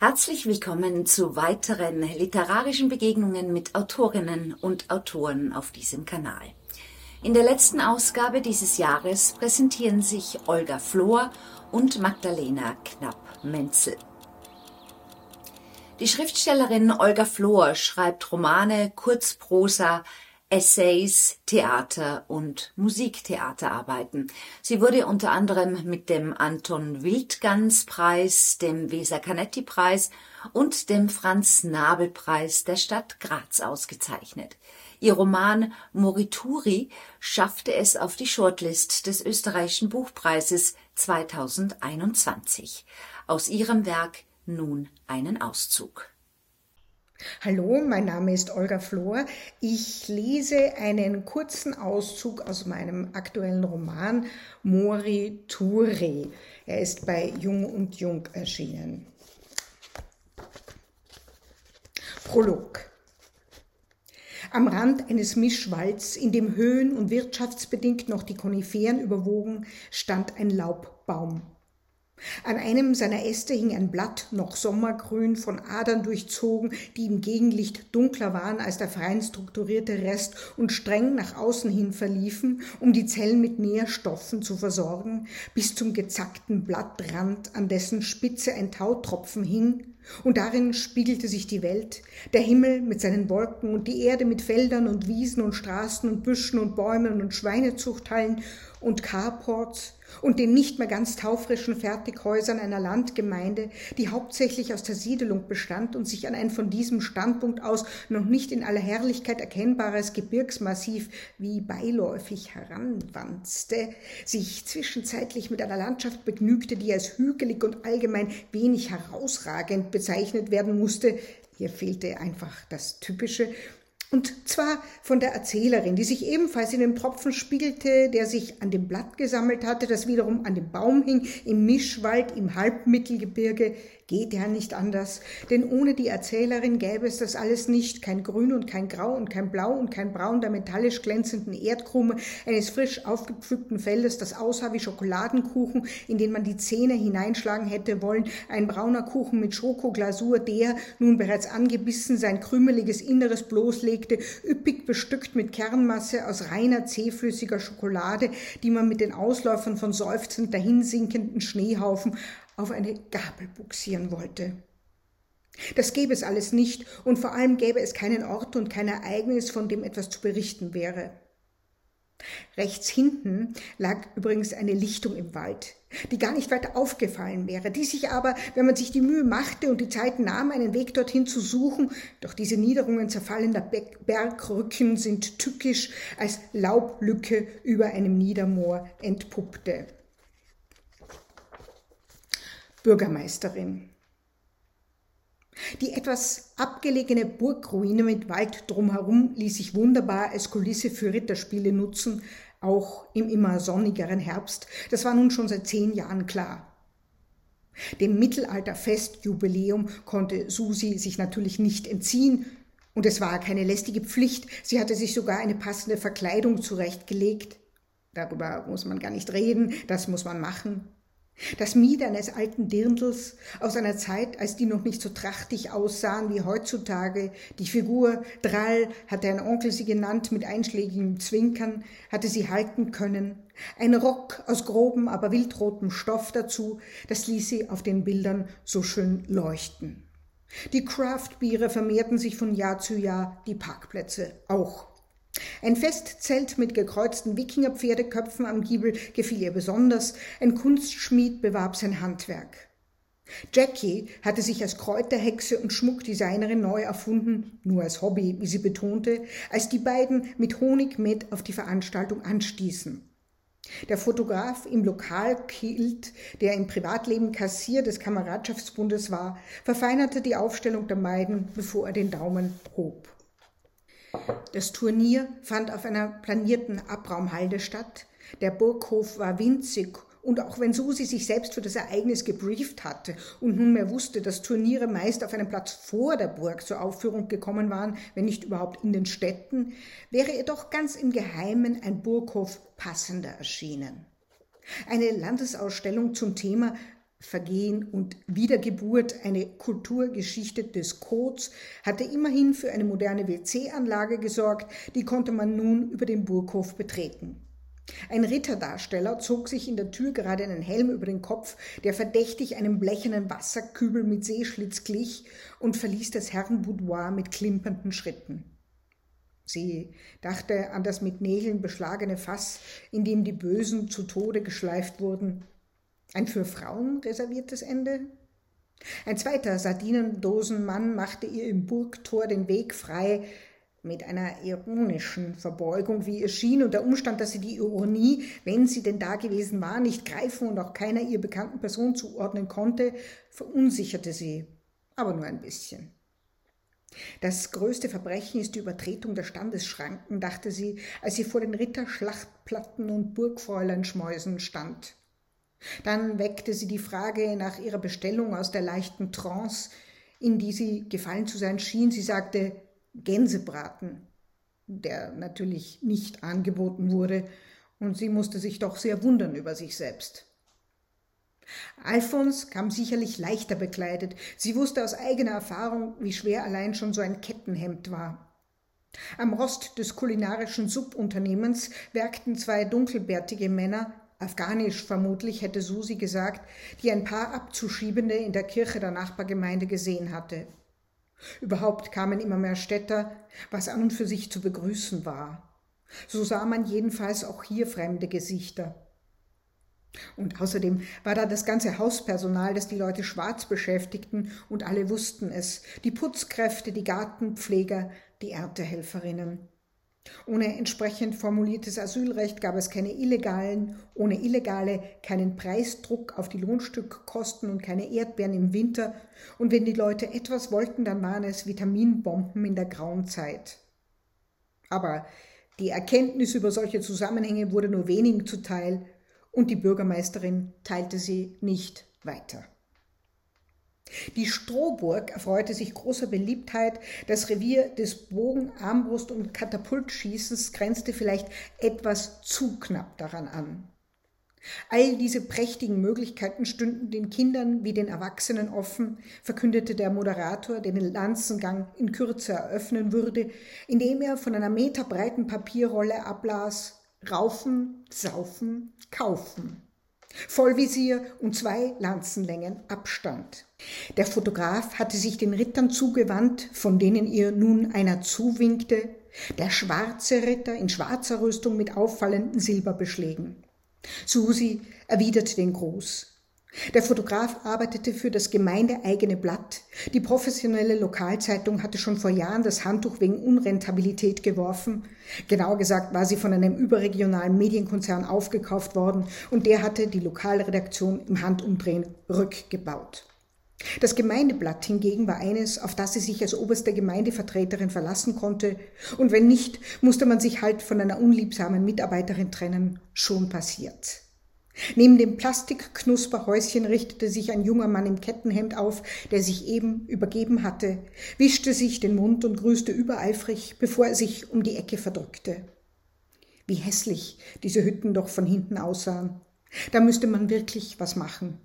Herzlich willkommen zu weiteren literarischen Begegnungen mit Autorinnen und Autoren auf diesem Kanal. In der letzten Ausgabe dieses Jahres präsentieren sich Olga Flor und Magdalena Knapp-Menzel. Die Schriftstellerin Olga Flor schreibt Romane, Kurzprosa, Essays, Theater und Musiktheaterarbeiten. Sie wurde unter anderem mit dem Anton Wildgans Preis, dem Weser Canetti Preis und dem Franz Nabel Preis der Stadt Graz ausgezeichnet. Ihr Roman Morituri schaffte es auf die Shortlist des österreichischen Buchpreises 2021. Aus ihrem Werk nun einen Auszug. Hallo, mein Name ist Olga Flor. Ich lese einen kurzen Auszug aus meinem aktuellen Roman Mori Ture. Er ist bei Jung und Jung erschienen. Prolog. Am Rand eines Mischwalds, in dem Höhen und wirtschaftsbedingt noch die Koniferen überwogen, stand ein Laubbaum. An einem seiner Äste hing ein Blatt, noch sommergrün, von Adern durchzogen, die im Gegenlicht dunkler waren als der fein strukturierte Rest und streng nach außen hin verliefen, um die Zellen mit Nährstoffen zu versorgen, bis zum gezackten Blattrand, an dessen Spitze ein Tautropfen hing, und darin spiegelte sich die Welt, der Himmel mit seinen Wolken und die Erde mit Feldern und Wiesen und Straßen und Büschen und Bäumen und Schweinezuchthallen und Carports und den nicht mehr ganz taufrischen Fertighäusern einer Landgemeinde, die hauptsächlich aus der Siedelung bestand und sich an ein von diesem Standpunkt aus noch nicht in aller Herrlichkeit erkennbares Gebirgsmassiv wie beiläufig heranwanzte, sich zwischenzeitlich mit einer Landschaft begnügte, die als hügelig und allgemein wenig herausragend bezeichnet werden musste, hier fehlte einfach das Typische, und zwar von der Erzählerin, die sich ebenfalls in dem Tropfen spiegelte, der sich an dem Blatt gesammelt hatte, das wiederum an dem Baum hing, im Mischwald, im Halbmittelgebirge, geht ja nicht anders. Denn ohne die Erzählerin gäbe es das alles nicht. Kein Grün und kein Grau und kein Blau und kein Braun der metallisch glänzenden Erdkrume eines frisch aufgepflückten Feldes, das aussah wie Schokoladenkuchen, in den man die Zähne hineinschlagen hätte wollen. Ein brauner Kuchen mit Schokoglasur, der, nun bereits angebissen, sein krümeliges Inneres bloßlegte, üppig bestückt mit Kernmasse aus reiner, zähflüssiger Schokolade, die man mit den Ausläufern von seufzend dahinsinkenden Schneehaufen auf eine Gabel buxieren wollte. Das gäbe es alles nicht, und vor allem gäbe es keinen Ort und kein Ereignis, von dem etwas zu berichten wäre. Rechts hinten lag übrigens eine Lichtung im Wald, die gar nicht weiter aufgefallen wäre, die sich aber, wenn man sich die Mühe machte und die Zeit nahm, einen Weg dorthin zu suchen, doch diese Niederungen zerfallener Bergrücken sind tückisch als Laublücke über einem Niedermoor entpuppte. Bürgermeisterin. Die etwas abgelegene Burgruine mit Wald drumherum ließ sich wunderbar als Kulisse für Ritterspiele nutzen, auch im immer sonnigeren Herbst. Das war nun schon seit zehn Jahren klar. Dem Mittelalterfestjubiläum konnte Susi sich natürlich nicht entziehen, und es war keine lästige Pflicht, sie hatte sich sogar eine passende Verkleidung zurechtgelegt. Darüber muss man gar nicht reden, das muss man machen. Das Mied eines alten Dirndls aus einer Zeit, als die noch nicht so trachtig aussahen wie heutzutage. Die Figur Drall hatte ein Onkel sie genannt mit einschlägigem Zwinkern, hatte sie halten können. Ein Rock aus grobem, aber wildrotem Stoff dazu, das ließ sie auf den Bildern so schön leuchten. Die Craftbiere vermehrten sich von Jahr zu Jahr, die Parkplätze auch. Ein Festzelt mit gekreuzten Wikingerpferdeköpfen am Giebel gefiel ihr besonders, ein Kunstschmied bewarb sein Handwerk. Jackie hatte sich als Kräuterhexe und Schmuckdesignerin neu erfunden, nur als Hobby, wie sie betonte, als die beiden mit Honigmet auf die Veranstaltung anstießen. Der Fotograf im Lokalkilt, der im Privatleben Kassier des Kameradschaftsbundes war, verfeinerte die Aufstellung der beiden, bevor er den Daumen hob. Das Turnier fand auf einer planierten Abraumhalde statt. Der Burghof war winzig und auch wenn Susi sich selbst für das Ereignis gebrieft hatte und nunmehr wusste, dass Turniere meist auf einem Platz vor der Burg zur Aufführung gekommen waren, wenn nicht überhaupt in den Städten, wäre ihr doch ganz im Geheimen ein Burghof passender erschienen. Eine Landesausstellung zum Thema Vergehen und Wiedergeburt, eine Kulturgeschichte des Codes, hatte immerhin für eine moderne WC-Anlage gesorgt, die konnte man nun über den Burghof betreten. Ein Ritterdarsteller zog sich in der Tür gerade einen Helm über den Kopf, der verdächtig einem blechernen Wasserkübel mit Seeschlitz glich, und verließ das Herrenboudoir mit klimpernden Schritten. Sie dachte an das mit Nägeln beschlagene Fass, in dem die Bösen zu Tode geschleift wurden. Ein für Frauen reserviertes Ende? Ein zweiter Sardinendosenmann machte ihr im Burgtor den Weg frei, mit einer ironischen Verbeugung, wie es schien, und der Umstand, dass sie die Ironie, wenn sie denn da gewesen war, nicht greifen und auch keiner ihr bekannten Person zuordnen konnte, verunsicherte sie, aber nur ein bisschen. Das größte Verbrechen ist die Übertretung der Standesschranken, dachte sie, als sie vor den Ritterschlachtplatten und Burgfräuleinschmäusen stand. Dann weckte sie die Frage nach ihrer Bestellung aus der leichten Trance, in die sie gefallen zu sein schien. Sie sagte Gänsebraten, der natürlich nicht angeboten wurde, und sie musste sich doch sehr wundern über sich selbst. Alphons kam sicherlich leichter bekleidet. Sie wusste aus eigener Erfahrung, wie schwer allein schon so ein Kettenhemd war. Am Rost des kulinarischen Subunternehmens werkten zwei dunkelbärtige Männer, afghanisch vermutlich, hätte Susi gesagt, die ein paar Abzuschiebende in der Kirche der Nachbargemeinde gesehen hatte. Überhaupt kamen immer mehr Städter, was an und für sich zu begrüßen war. So sah man jedenfalls auch hier fremde Gesichter. Und außerdem war da das ganze Hauspersonal, das die Leute schwarz beschäftigten, und alle wussten es, die Putzkräfte, die Gartenpfleger, die Erntehelferinnen. Ohne entsprechend formuliertes Asylrecht gab es keine Illegalen, ohne Illegale keinen Preisdruck auf die Lohnstückkosten und keine Erdbeeren im Winter, und wenn die Leute etwas wollten, dann waren es Vitaminbomben in der grauen Zeit. Aber die Erkenntnis über solche Zusammenhänge wurde nur wenigen zuteil, und die Bürgermeisterin teilte sie nicht weiter. Die Strohburg erfreute sich großer Beliebtheit. Das Revier des Bogen-, Armbrust- und Katapultschießens grenzte vielleicht etwas zu knapp daran an. All diese prächtigen Möglichkeiten stünden den Kindern wie den Erwachsenen offen, verkündete der Moderator, der den Lanzengang in Kürze eröffnen würde, indem er von einer meterbreiten Papierrolle ablas Raufen, Saufen, Kaufen. Vollvisier und zwei Lanzenlängen Abstand. Der Fotograf hatte sich den Rittern zugewandt, von denen ihr nun einer zuwinkte, der schwarze Ritter in schwarzer Rüstung mit auffallenden Silberbeschlägen. Susi erwiderte den Gruß. Der Fotograf arbeitete für das gemeindeeigene Blatt. Die professionelle Lokalzeitung hatte schon vor Jahren das Handtuch wegen Unrentabilität geworfen. Genauer gesagt war sie von einem überregionalen Medienkonzern aufgekauft worden und der hatte die Lokalredaktion im Handumdrehen rückgebaut. Das Gemeindeblatt hingegen war eines, auf das sie sich als oberste Gemeindevertreterin verlassen konnte, und wenn nicht, musste man sich halt von einer unliebsamen Mitarbeiterin trennen, schon passiert. Neben dem Plastikknusperhäuschen richtete sich ein junger Mann im Kettenhemd auf, der sich eben übergeben hatte, wischte sich den Mund und grüßte übereifrig, bevor er sich um die Ecke verdrückte. Wie hässlich diese Hütten doch von hinten aussahen. Da müsste man wirklich was machen.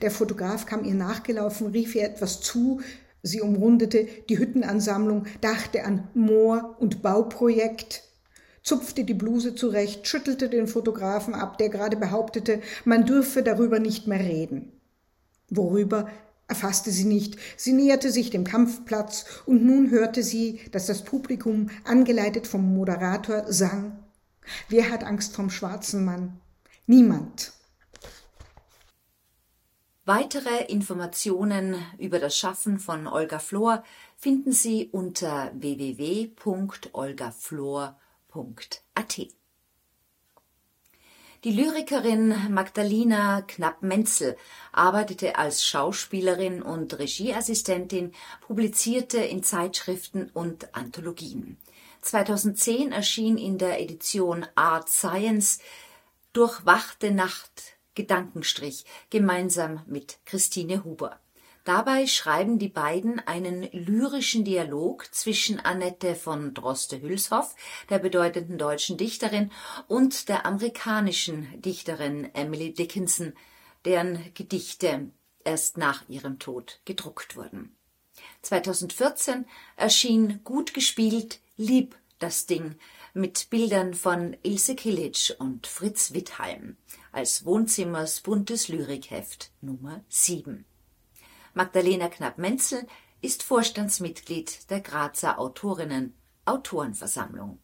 Der Fotograf kam ihr nachgelaufen, rief ihr etwas zu, sie umrundete die Hüttenansammlung, dachte an Moor- und Bauprojekt, zupfte die Bluse zurecht, schüttelte den Fotografen ab, der gerade behauptete, man dürfe darüber nicht mehr reden. Worüber erfasste sie nicht. Sie näherte sich dem Kampfplatz und nun hörte sie, dass das Publikum, angeleitet vom Moderator, sang. Wer hat Angst vom schwarzen Mann? Niemand. Weitere Informationen über das Schaffen von Olga Flor finden Sie unter www.olgaflor.com www.lyrikern.at. Die Lyrikerin Magdalena Knapp-Menzel arbeitete als Schauspielerin und Regieassistentin, publizierte in Zeitschriften und Anthologien. 2010 erschien in der Edition Art Science Durchwachte Nacht Gedankenstrich gemeinsam mit Christine Huber. Dabei schreiben die beiden einen lyrischen Dialog zwischen Annette von Droste-Hülshoff, der bedeutenden deutschen Dichterin, und der amerikanischen Dichterin Emily Dickinson, deren Gedichte erst nach ihrem Tod gedruckt wurden. 2014 erschien Gut gespielt, lieb das Ding mit Bildern von Ilse Kilic und Fritz Wittheim als Wohnzimmers buntes Lyrikheft Nummer 7. Magdalena Knapp-Menzel ist Vorstandsmitglied der Grazer Autorinnen Autorenversammlung.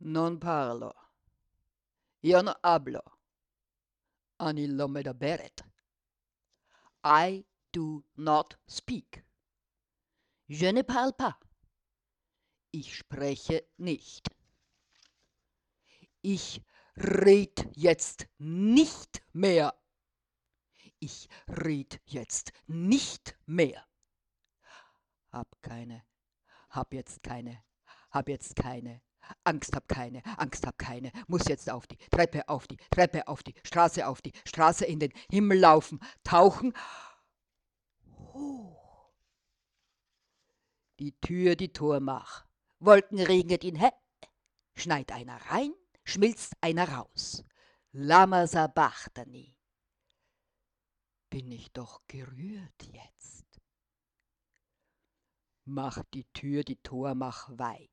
Non parlo. Io non hablo. Ani me da beret. I do not speak. Je ne parle pas. Ich spreche nicht. Ich red jetzt nicht mehr. Ich red jetzt nicht mehr. Hab keine, hab jetzt keine, hab jetzt keine, Angst hab keine, Angst hab keine, muss jetzt auf die Treppe, auf die Treppe, auf die Straße, auf die Straße in den Himmel laufen, tauchen. Hoch. Die Tür, die Tor mach. Wolken regnet ihn, hä? Schneit einer rein, schmilzt einer raus. Lama Sabachtani. Bin ich doch gerührt jetzt. Mach die Tür, die Tor, mach weit.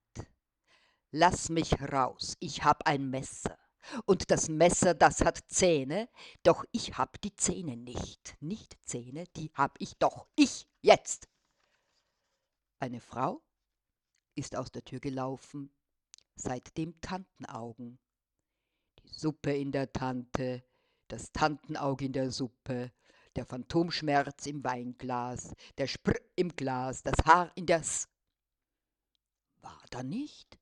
Lass mich raus, ich hab ein Messer. Und das Messer, das hat Zähne, doch ich hab die Zähne nicht. Nicht Zähne, die hab ich doch. Ich jetzt. Eine Frau ist aus der Tür gelaufen, seitdem Tantenaugen. Die Suppe in der Tante, das Tantenauge in der Suppe, der Phantomschmerz im Weinglas, der Spr im Glas, das Haar in der S. War da nicht?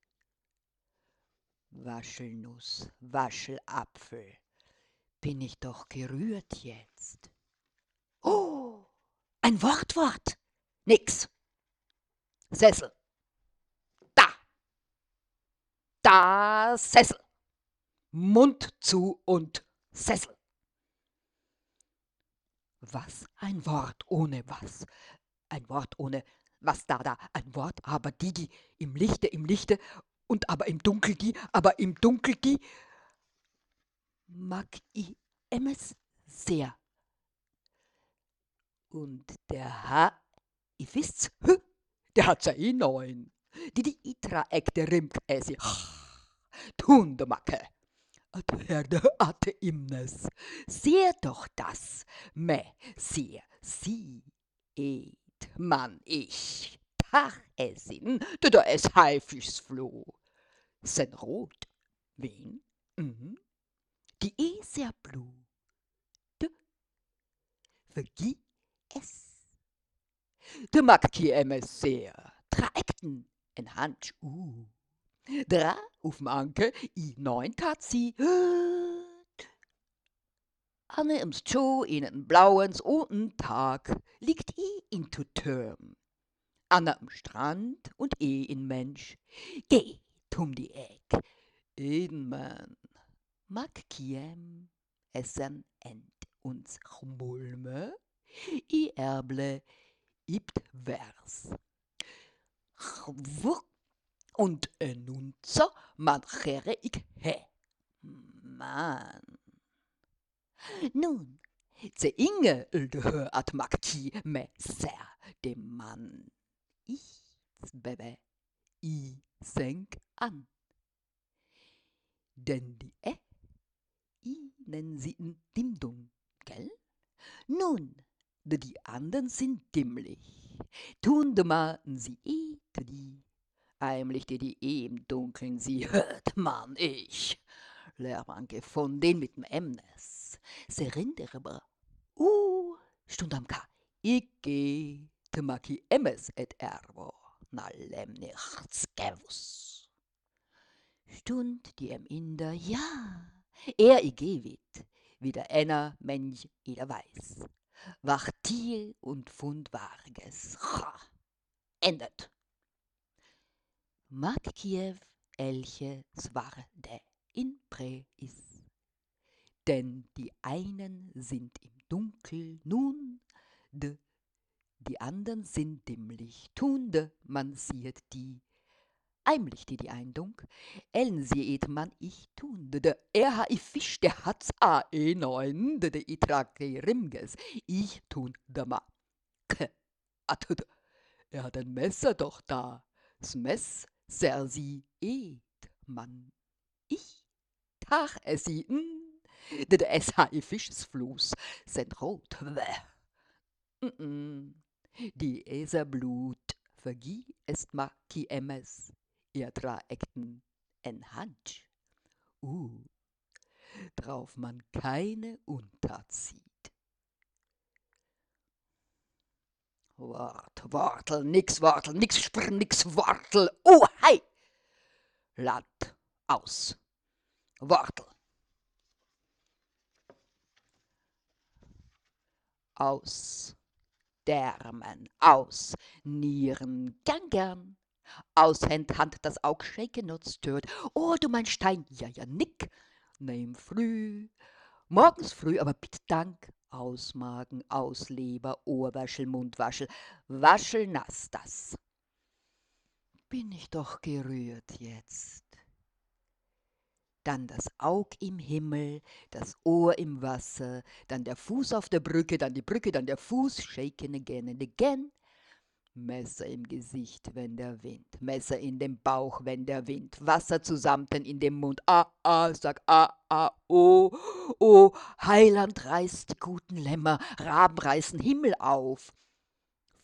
Waschelnuss, Waschelapfel, bin ich doch gerührt jetzt. Oh, ein Wortwort. Nix. Sessel. Da. Da Sessel. Mund zu und Sessel. Was ein Wort ohne was. Ein Wort ohne was da da. Ein Wort, aber die, die im Lichte, im Lichte und aber im Dunkel die, aber im Dunkel die, mag ich emes sehr. Und der Herr, ich wisst's, der hat's ja eh neun. Die die itra ek der rimk esi. Tundemacke. Hatte imnes. Sehe doch das, me, sehe, sie, et, man, ich. Tachesin, du da es Haifischsfloh. Sen rot. Wen? Mhm. Die E sehr blu. Du. Vergi es. Du mag ki emes sehr. Traekten en Hand. Uh. Dra auf'm Anke i neun tat sie. Anne ims Cho in en blauens unten Tag liegt i in to Türm. Anna am Strand und eh in Mensch. Geht um die Eck. Edenmann. Mag kiem essen end uns Chmulme. I erble ibt vers. Chwuck und enunzer man chere ich he. Mann. Nun, ze inge de at makti me ser dem Mann ich bebe i senk an. Denn die Ä, i nennen sie in Dimdum, gell? Nun, de die anderen sind dimmlich. Tun de ma sie e de die. Heimlich die die e im Dunkeln sie hört man ich. Lehrmanke von den mit dem Emnes. Se rinderber. Uh, stund am K. Ich geh Maki emes et ervo, nallem nichts gewus. Stund die em Inder, ja, er i gewit, wie der einer Mensch jeder weiß. Wach Tier und Fund Warges, ha, endet. Mag Kiew elche Swarde in Pre is. Denn die einen sind im Dunkel nun, de die andern sind dimmlich, tunde, man sieht die, eimlich die die Eindung. Ellen sie et man ich tun, de er ha i Fisch, der hat's a e neun, de i trag de Rimges, ich tun de ma. K, atud, er hat ein Messer doch da, s Mess, ser sie et man ich, tag es sie, n, de de es i Fisches Floß, sen rot. Mm -mm. Die Eserblut vergie est ma ki emes, ihr Ekten en Hansch. Uh, drauf man keine Untat. Wart, Wortel, nix Wortel, nix Sprr, nix Wortel. Oh, hei! Land, aus. Wortel. Aus. Därmen, aus. Nieren, gern, gern aus Händ Hand das Aug und stört. Oh, du mein Stein, ja, ja, nick. Nehm früh, morgens früh, aber bitte Dank. Aus Magen, aus Leber, Ohrwaschel, Mundwaschel, waschel nass das. Bin ich doch gerührt jetzt. Dann das Aug im Himmel, das Ohr im Wasser, dann der Fuß auf der Brücke, dann die Brücke, dann der Fuß, shaken again and again. Messer im Gesicht, wenn der Wind, Messer in dem Bauch, wenn der Wind, Wasser zusammen in dem Mund, ah, ah, sag ah, ah, oh, oh, Heiland reißt die guten Lämmer, Raben reißen Himmel auf.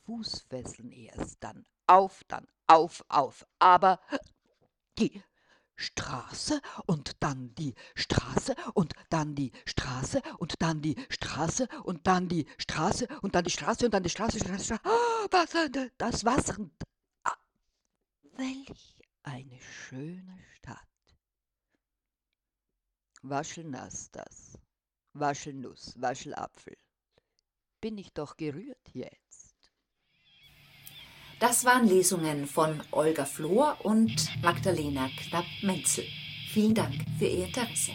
Fußfesseln erst, dann auf, dann auf, auf, aber die Straße und dann die Straße und dann die Straße und dann die Straße und dann die Straße und dann die Straße und dann die Straße, Straße, Straße. Oh, Wasser, das Wasser. Ah, welch eine schöne Stadt. Waschelnass das, Waschelnuss, Waschelapfel. Bin ich doch gerührt jetzt. Das waren Lesungen von Olga Flohr und Magdalena Knapp-Menzel. Vielen Dank für Ihr Interesse.